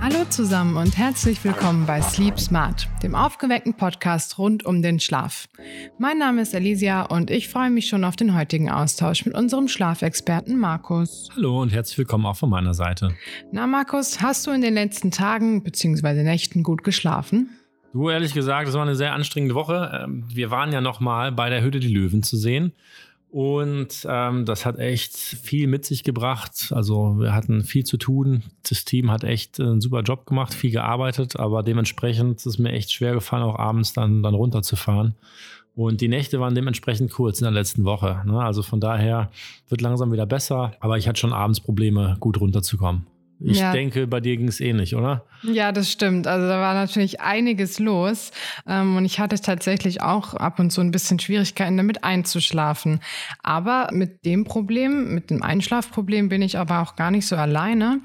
Hallo zusammen und herzlich willkommen bei Sleep Smart, dem aufgeweckten Podcast rund um den Schlaf. Mein Name ist Alicia und ich freue mich schon auf den heutigen Austausch mit unserem Schlafexperten Markus. Hallo und herzlich willkommen auch von meiner Seite. Na Markus, hast du in den letzten Tagen bzw. Nächten gut geschlafen? Du, ehrlich gesagt, es war eine sehr anstrengende Woche. Ähm, wir waren ja noch mal bei der Hütte die Löwen zu sehen. Und ähm, das hat echt viel mit sich gebracht. Also wir hatten viel zu tun. Das Team hat echt einen super Job gemacht, viel gearbeitet, aber dementsprechend ist es mir echt schwer gefallen, auch abends dann, dann runterzufahren. Und die Nächte waren dementsprechend kurz in der letzten Woche. Ne? Also von daher wird langsam wieder besser, aber ich hatte schon abends Probleme, gut runterzukommen. Ich ja. denke, bei dir ging es ähnlich, oder? Ja, das stimmt. Also da war natürlich einiges los. Ähm, und ich hatte tatsächlich auch ab und zu ein bisschen Schwierigkeiten damit einzuschlafen. Aber mit dem Problem, mit dem Einschlafproblem bin ich aber auch gar nicht so alleine.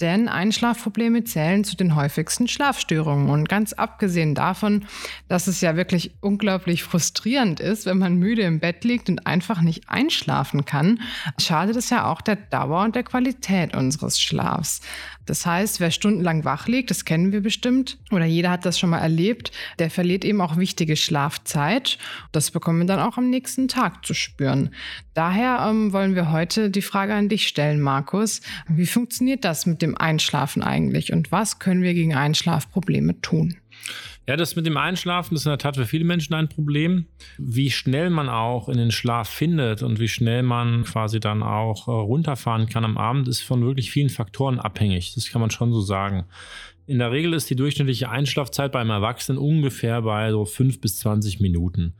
Denn Einschlafprobleme zählen zu den häufigsten Schlafstörungen. Und ganz abgesehen davon, dass es ja wirklich unglaublich frustrierend ist, wenn man müde im Bett liegt und einfach nicht einschlafen kann, schadet es ja auch der Dauer und der Qualität unseres Schlafs. Das heißt, wer stundenlang wach liegt, das kennen wir bestimmt, oder jeder hat das schon mal erlebt, der verliert eben auch wichtige Schlafzeit. Das bekommen wir dann auch am nächsten Tag zu spüren. Daher ähm, wollen wir heute die Frage an dich stellen, Markus. Wie funktioniert das mit dem Einschlafen eigentlich und was können wir gegen Einschlafprobleme tun? Ja, das mit dem Einschlafen ist in der Tat für viele Menschen ein Problem. Wie schnell man auch in den Schlaf findet und wie schnell man quasi dann auch äh, runterfahren kann am Abend, ist von wirklich vielen Faktoren abhängig. Das kann man schon so sagen. In der Regel ist die durchschnittliche Einschlafzeit beim Erwachsenen ungefähr bei so 5 bis 20 Minuten.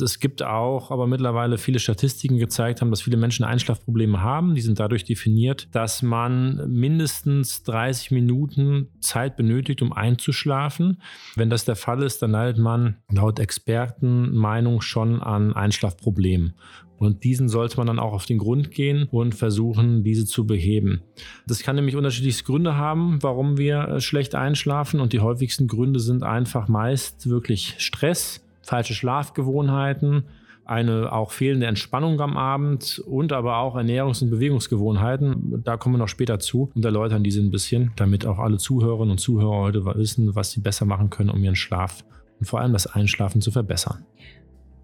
Es gibt auch aber mittlerweile viele Statistiken gezeigt haben, dass viele Menschen Einschlafprobleme haben. Die sind dadurch definiert, dass man mindestens 30 Minuten Zeit benötigt, um einzuschlafen. Wenn das der Fall ist, dann leidet man laut Expertenmeinung schon an Einschlafproblemen. Und diesen sollte man dann auch auf den Grund gehen und versuchen, diese zu beheben. Das kann nämlich unterschiedlichste Gründe haben, warum wir äh, schlecht einschlafen. Und die häufigsten Gründe sind einfach meist wirklich Stress, falsche Schlafgewohnheiten, eine auch fehlende Entspannung am Abend und aber auch Ernährungs- und Bewegungsgewohnheiten. Da kommen wir noch später zu und erläutern diese ein bisschen, damit auch alle Zuhörerinnen und Zuhörer heute wissen, was sie besser machen können, um ihren Schlaf und vor allem das Einschlafen zu verbessern.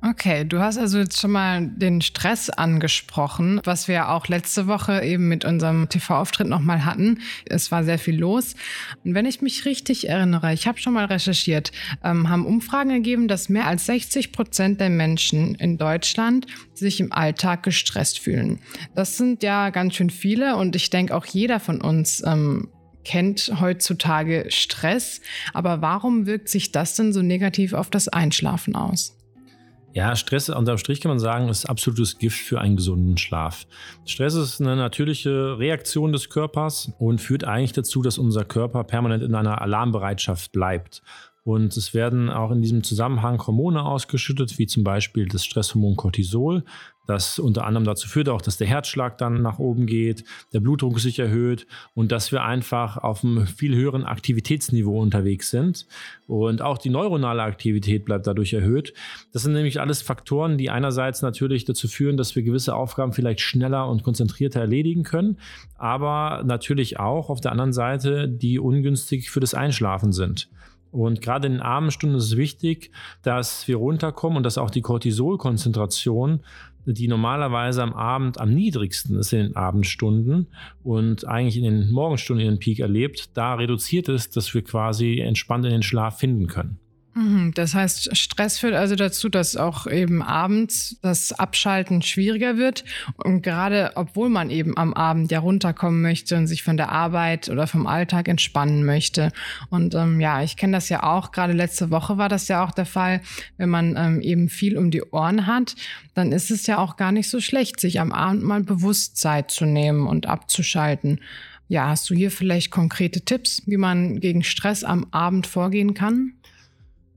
Okay, du hast also jetzt schon mal den Stress angesprochen, was wir auch letzte Woche eben mit unserem TV-Auftritt nochmal hatten. Es war sehr viel los. Und wenn ich mich richtig erinnere, ich habe schon mal recherchiert, ähm, haben Umfragen ergeben, dass mehr als 60 Prozent der Menschen in Deutschland sich im Alltag gestresst fühlen. Das sind ja ganz schön viele und ich denke auch jeder von uns ähm, kennt heutzutage Stress. Aber warum wirkt sich das denn so negativ auf das Einschlafen aus? Ja, Stress unterm Strich kann man sagen, ist absolutes Gift für einen gesunden Schlaf. Stress ist eine natürliche Reaktion des Körpers und führt eigentlich dazu, dass unser Körper permanent in einer Alarmbereitschaft bleibt. Und es werden auch in diesem Zusammenhang Hormone ausgeschüttet, wie zum Beispiel das Stresshormon Cortisol, das unter anderem dazu führt auch, dass der Herzschlag dann nach oben geht, der Blutdruck sich erhöht und dass wir einfach auf einem viel höheren Aktivitätsniveau unterwegs sind. Und auch die neuronale Aktivität bleibt dadurch erhöht. Das sind nämlich alles Faktoren, die einerseits natürlich dazu führen, dass wir gewisse Aufgaben vielleicht schneller und konzentrierter erledigen können, aber natürlich auch auf der anderen Seite, die ungünstig für das Einschlafen sind. Und gerade in den Abendstunden ist es wichtig, dass wir runterkommen und dass auch die Cortisolkonzentration, die normalerweise am Abend am niedrigsten ist in den Abendstunden und eigentlich in den Morgenstunden ihren Peak erlebt, da reduziert ist, dass wir quasi entspannt in den Schlaf finden können. Mhm, das heißt, Stress führt also dazu, dass auch eben abends das Abschalten schwieriger wird. Und gerade obwohl man eben am Abend ja runterkommen möchte und sich von der Arbeit oder vom Alltag entspannen möchte. Und ähm, ja, ich kenne das ja auch. Gerade letzte Woche war das ja auch der Fall, wenn man ähm, eben viel um die Ohren hat, dann ist es ja auch gar nicht so schlecht, sich am Abend mal bewusst Zeit zu nehmen und abzuschalten. Ja, hast du hier vielleicht konkrete Tipps, wie man gegen Stress am Abend vorgehen kann?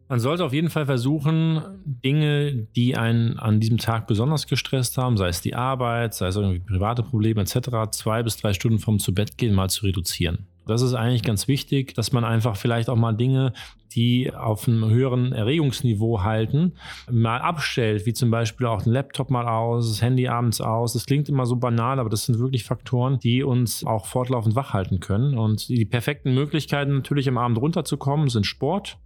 Man sollte auf jeden Fall versuchen, Dinge, die einen an diesem Tag besonders gestresst haben, sei es die Arbeit, sei es irgendwie private Probleme etc., zwei bis drei Stunden vom zu Bett gehen mal zu reduzieren. Das ist eigentlich ganz wichtig, dass man einfach vielleicht auch mal Dinge, die auf einem höheren Erregungsniveau halten, mal abstellt, wie zum Beispiel auch den Laptop mal aus, das Handy abends aus. Das klingt immer so banal, aber das sind wirklich Faktoren, die uns auch fortlaufend wach halten können. Und die perfekten Möglichkeiten natürlich am Abend runterzukommen sind Sport,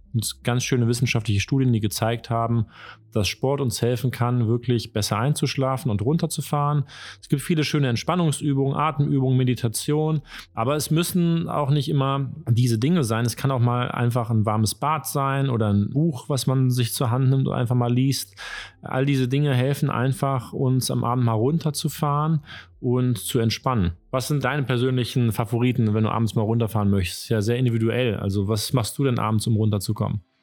ganz schöne wissenschaftliche Studien, die gezeigt haben, dass Sport uns helfen kann, wirklich besser einzuschlafen und runterzufahren. Es gibt viele schöne Entspannungsübungen, Atemübungen, Meditation, aber es müssen auch nicht immer diese Dinge sein. Es kann auch mal einfach ein warmes Bad sein oder ein Buch, was man sich zur Hand nimmt und einfach mal liest. All diese Dinge helfen einfach, uns am Abend mal runterzufahren und zu entspannen. Was sind deine persönlichen Favoriten, wenn du abends mal runterfahren möchtest? Ja, sehr individuell. Also, was machst du denn abends, um runterzukommen? gmail.com.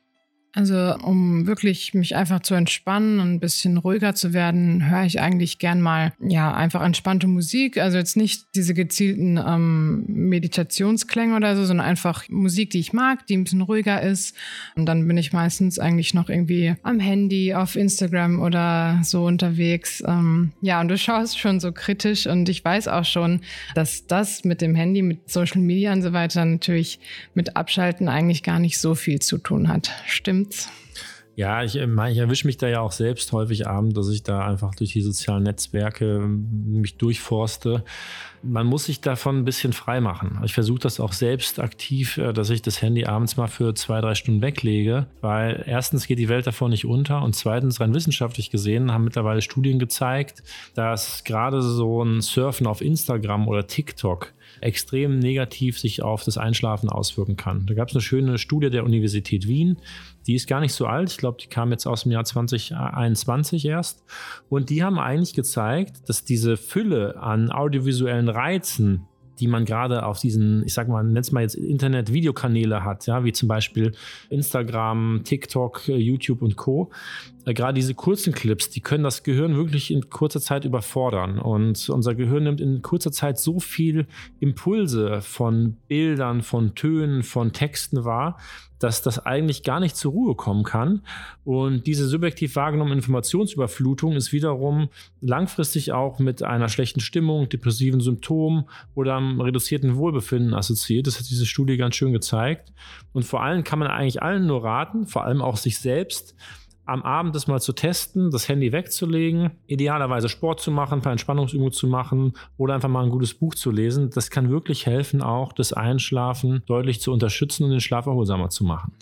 Also um wirklich mich einfach zu entspannen und ein bisschen ruhiger zu werden, höre ich eigentlich gern mal ja einfach entspannte Musik. Also jetzt nicht diese gezielten ähm, Meditationsklänge oder so, sondern einfach Musik, die ich mag, die ein bisschen ruhiger ist. Und dann bin ich meistens eigentlich noch irgendwie am Handy, auf Instagram oder so unterwegs. Ähm, ja, und du schaust schon so kritisch und ich weiß auch schon, dass das mit dem Handy, mit Social Media und so weiter natürlich mit Abschalten eigentlich gar nicht so viel zu tun hat. Stimmt stimmt's. Ja, ich, ähm, ich erwische mich da ja auch selbst häufig abend, dass ich da einfach durch die sozialen Netzwerke ähm, mich durchforste. Man muss sich davon ein bisschen frei machen. Ich versuche das auch selbst aktiv, äh, dass ich das Handy abends mal für zwei, drei Stunden weglege, weil erstens geht die Welt davon nicht unter und zweitens rein wissenschaftlich gesehen haben mittlerweile Studien gezeigt, dass gerade so ein Surfen auf Instagram oder TikTok extrem negativ sich auf das Einschlafen auswirken kann. Da gab es eine schöne Studie der Universität Wien, die ist gar nicht so alt. Ich glaube, die kam jetzt aus dem Jahr 2021 erst. Und die haben eigentlich gezeigt, dass diese Fülle an audiovisuellen Reizen, die man gerade auf diesen, ich sag mal, nennt mal jetzt Internet-Videokanäle hat, ja, wie zum Beispiel Instagram, TikTok, YouTube und Co. Äh, gerade diese kurzen Clips, die können das Gehirn wirklich in kurzer Zeit überfordern. Und unser Gehirn nimmt in kurzer Zeit so viel Impulse von Bildern, von Tönen, von Texten wahr, dass das eigentlich gar nicht zur Ruhe kommen kann. Und diese subjektiv wahrgenommene Informationsüberflutung ist wiederum langfristig auch mit einer schlechten Stimmung, depressiven Symptomen oder einem reduzierten Wohlbefinden assoziiert. Das hat diese Studie ganz schön gezeigt. Und vor allem kann man eigentlich allen nur raten, vor allem auch sich selbst, am Abend das mal zu testen, das Handy wegzulegen, idealerweise Sport zu machen, ein paar Entspannungsübungen zu machen oder einfach mal ein gutes Buch zu lesen. Das kann wirklich helfen, auch das Einschlafen deutlich zu unterstützen und den Schlaf erholsamer zu machen.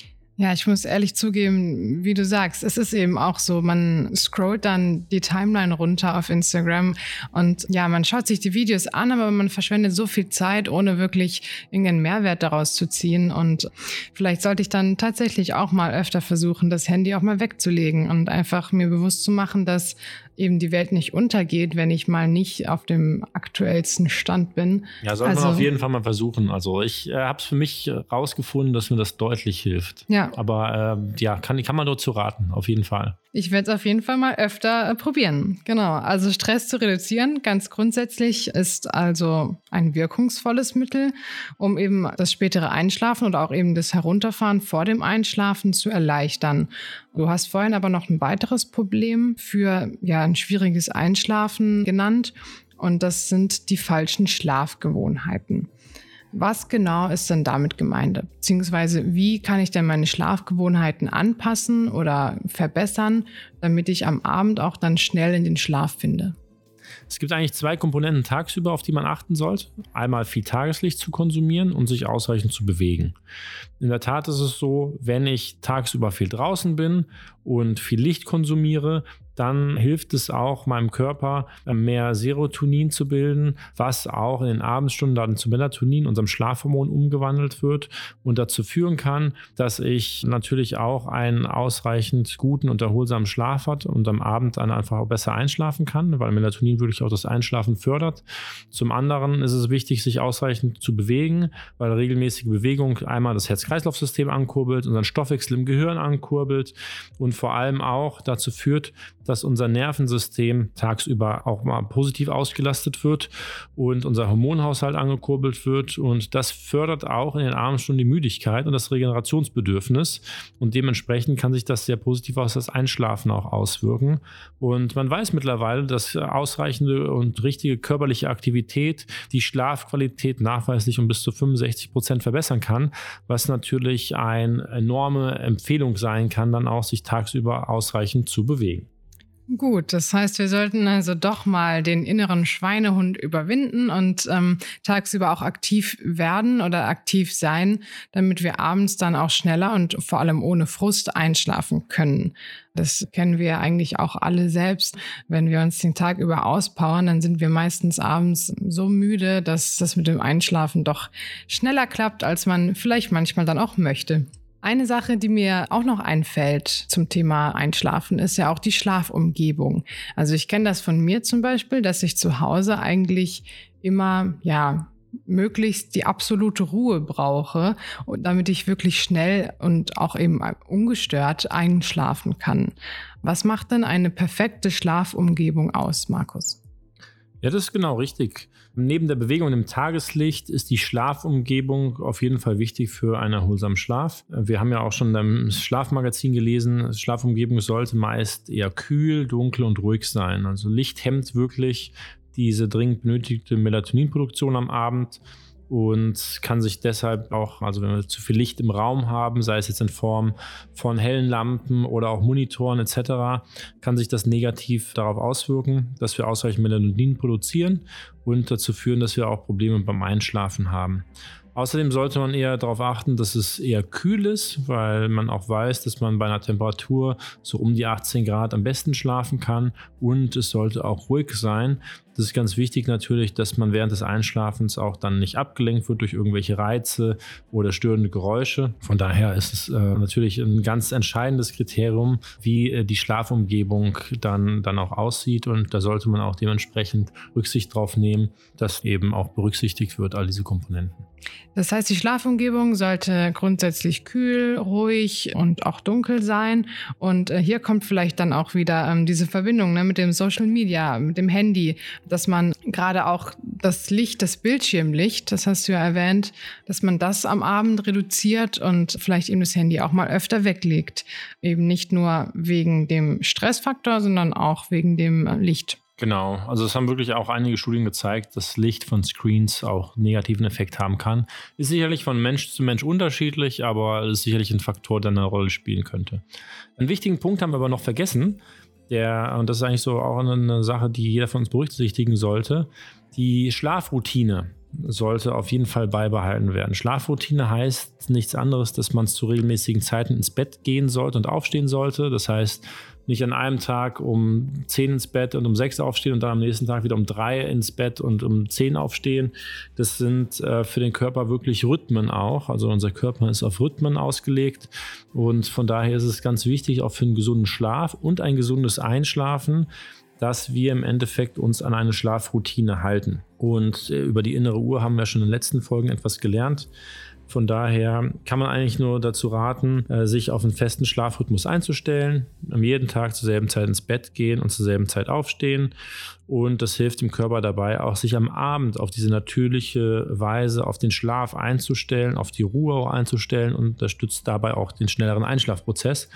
Ja, ich muss ehrlich zugeben, wie du sagst, es ist eben auch so, man scrollt dann die Timeline runter auf Instagram und ja, man schaut sich die Videos an, aber man verschwendet so viel Zeit, ohne wirklich irgendeinen Mehrwert daraus zu ziehen. Und vielleicht sollte ich dann tatsächlich auch mal öfter versuchen, das Handy auch mal wegzulegen und einfach mir bewusst zu machen, dass eben die Welt nicht untergeht, wenn ich mal nicht auf dem aktuellsten Stand bin. Ja, sollte also, man auf jeden Fall mal versuchen. Also ich äh, habe es für mich rausgefunden, dass mir das deutlich hilft. Ja. Aber äh, ja, kann, kann man nur zu raten, auf jeden Fall. Ich werde es auf jeden Fall mal öfter äh, probieren. Genau. Also Stress zu reduzieren, ganz grundsätzlich, ist also ein wirkungsvolles Mittel, um eben das spätere Einschlafen oder auch eben das Herunterfahren vor dem Einschlafen zu erleichtern. Du hast vorhin aber noch ein weiteres Problem für ja ein schwieriges Einschlafen genannt und das sind die falschen Schlafgewohnheiten. Was genau ist denn damit gemeint? Beziehungsweise wie kann ich denn meine Schlafgewohnheiten anpassen oder verbessern, damit ich am Abend auch dann schnell in den Schlaf finde? Es gibt eigentlich zwei Komponenten tagsüber, auf die man achten sollte. Einmal viel Tageslicht zu konsumieren und sich ausreichend zu bewegen. In der Tat ist es so, wenn ich tagsüber viel draußen bin und viel Licht konsumiere, dann hilft es auch meinem Körper, mehr Serotonin zu bilden, was auch in den Abendstunden dann zu Melatonin, unserem Schlafhormon, umgewandelt wird und dazu führen kann, dass ich natürlich auch einen ausreichend guten und erholsamen Schlaf hat und am Abend dann einfach auch besser einschlafen kann, weil Melatonin wirklich auch das Einschlafen fördert. Zum anderen ist es wichtig, sich ausreichend zu bewegen, weil regelmäßige Bewegung einmal das Herz-Kreislauf-System ankurbelt, unseren Stoffwechsel im Gehirn ankurbelt und vor allem auch dazu führt, dass unser Nervensystem tagsüber auch mal positiv ausgelastet wird und unser Hormonhaushalt angekurbelt wird. Und das fördert auch in den Abendstunden die Müdigkeit und das Regenerationsbedürfnis. Und dementsprechend kann sich das sehr positiv auf das Einschlafen auch auswirken. Und man weiß mittlerweile, dass ausreichende und richtige körperliche Aktivität die Schlafqualität nachweislich um bis zu 65 Prozent verbessern kann, was natürlich eine enorme Empfehlung sein kann, dann auch sich tagsüber ausreichend zu bewegen. Gut, das heißt, wir sollten also doch mal den inneren Schweinehund überwinden und ähm, tagsüber auch aktiv werden oder aktiv sein, damit wir abends dann auch schneller und vor allem ohne Frust einschlafen können. Das kennen wir eigentlich auch alle selbst. Wenn wir uns den Tag über auspowern, dann sind wir meistens abends so müde, dass das mit dem Einschlafen doch schneller klappt, als man vielleicht manchmal dann auch möchte. Eine Sache, die mir auch noch einfällt zum Thema Einschlafen, ist ja auch die Schlafumgebung. Also ich kenne das von mir zum Beispiel, dass ich zu Hause eigentlich immer, ja, möglichst die absolute Ruhe brauche, damit ich wirklich schnell und auch eben ungestört einschlafen kann. Was macht denn eine perfekte Schlafumgebung aus, Markus? Ja, das ist genau richtig. Neben der Bewegung im Tageslicht ist die Schlafumgebung auf jeden Fall wichtig für einen erholsamen Schlaf. Wir haben ja auch schon im Schlafmagazin gelesen, Schlafumgebung sollte meist eher kühl, dunkel und ruhig sein. Also Licht hemmt wirklich diese dringend benötigte Melatoninproduktion am Abend und kann sich deshalb auch, also wenn wir zu viel Licht im Raum haben, sei es jetzt in Form von hellen Lampen oder auch Monitoren etc., kann sich das negativ darauf auswirken, dass wir ausreichend Melatonin produzieren und dazu führen, dass wir auch Probleme beim Einschlafen haben. Außerdem sollte man eher darauf achten, dass es eher kühl ist, weil man auch weiß, dass man bei einer Temperatur so um die 18 Grad am besten schlafen kann und es sollte auch ruhig sein, das ist ganz wichtig natürlich, dass man während des Einschlafens auch dann nicht abgelenkt wird durch irgendwelche Reize oder störende Geräusche. Von daher ist es äh, natürlich ein ganz entscheidendes Kriterium, wie äh, die Schlafumgebung dann, dann auch aussieht. Und da sollte man auch dementsprechend Rücksicht drauf nehmen, dass eben auch berücksichtigt wird, all diese Komponenten. Das heißt, die Schlafumgebung sollte grundsätzlich kühl, ruhig und auch dunkel sein. Und äh, hier kommt vielleicht dann auch wieder ähm, diese Verbindung ne, mit dem Social Media, mit dem Handy dass man gerade auch das Licht, das Bildschirmlicht, das hast du ja erwähnt, dass man das am Abend reduziert und vielleicht eben das Handy auch mal öfter weglegt. Eben nicht nur wegen dem Stressfaktor, sondern auch wegen dem Licht. Genau, also es haben wirklich auch einige Studien gezeigt, dass Licht von Screens auch negativen Effekt haben kann. Ist sicherlich von Mensch zu Mensch unterschiedlich, aber ist sicherlich ein Faktor, der eine Rolle spielen könnte. Einen wichtigen Punkt haben wir aber noch vergessen. Der, und das ist eigentlich so auch eine Sache, die jeder von uns berücksichtigen sollte. Die Schlafroutine sollte auf jeden Fall beibehalten werden. Schlafroutine heißt nichts anderes, dass man zu regelmäßigen Zeiten ins Bett gehen sollte und aufstehen sollte. Das heißt, nicht an einem Tag um 10 ins Bett und um 6 aufstehen und dann am nächsten Tag wieder um 3 ins Bett und um 10 aufstehen. Das sind äh, für den Körper wirklich Rhythmen auch. Also unser Körper ist auf Rhythmen ausgelegt und von daher ist es ganz wichtig, auch für einen gesunden Schlaf und ein gesundes Einschlafen, dass wir im Endeffekt uns an eine Schlafroutine halten. Und äh, über die innere Uhr haben wir schon in den letzten Folgen etwas gelernt. Von daher kann man eigentlich nur dazu raten, äh, sich auf einen festen Schlafrhythmus einzustellen, am jeden Tag zur selben Zeit ins Bett gehen und zur selben Zeit aufstehen. Und das hilft dem Körper dabei, auch sich am Abend auf diese natürliche Weise auf den Schlaf einzustellen, auf die Ruhe auch einzustellen und unterstützt dabei auch den schnelleren Einschlafprozess.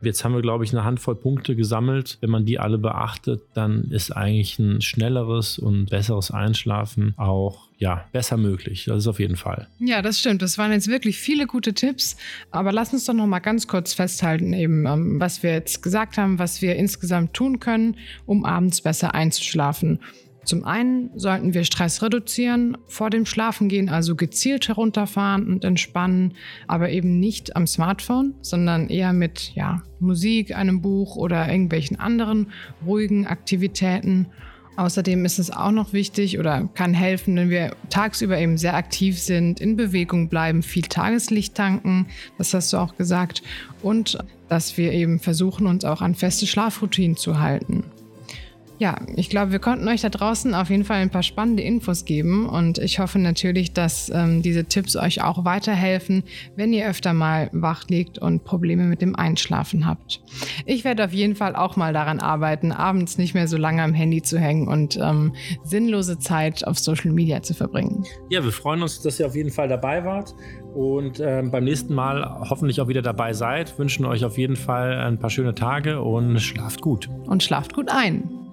Jetzt haben wir, glaube ich, eine Handvoll Punkte gesammelt. Wenn man die alle beachtet, dann ist eigentlich ein schnelleres und besseres Einschlafen auch ja, besser möglich. Das ist auf jeden Fall. Ja, das stimmt. Das waren jetzt wirklich viele gute Tipps. Aber lass uns doch noch mal ganz kurz festhalten, eben, ähm, was wir jetzt gesagt haben, was wir insgesamt tun können, um abends besser einzuschlafen. Zum einen sollten wir Stress reduzieren, vor dem Schlafengehen also gezielt herunterfahren und entspannen, aber eben nicht am Smartphone, sondern eher mit ja, Musik, einem Buch oder irgendwelchen anderen ruhigen Aktivitäten. Außerdem ist es auch noch wichtig oder kann helfen, wenn wir tagsüber eben sehr aktiv sind, in Bewegung bleiben, viel Tageslicht tanken, das hast du auch gesagt, und dass wir eben versuchen, uns auch an feste Schlafroutinen zu halten. Ja, ich glaube, wir konnten euch da draußen auf jeden Fall ein paar spannende Infos geben und ich hoffe natürlich, dass ähm, diese Tipps euch auch weiterhelfen, wenn ihr öfter mal wach liegt und Probleme mit dem Einschlafen habt. Ich werde auf jeden Fall auch mal daran arbeiten, abends nicht mehr so lange am Handy zu hängen und ähm, sinnlose Zeit auf Social Media zu verbringen. Ja, wir freuen uns, dass ihr auf jeden Fall dabei wart und äh, beim nächsten Mal hoffentlich auch wieder dabei seid. Wünschen euch auf jeden Fall ein paar schöne Tage und schlaft gut. Und schlaft gut ein.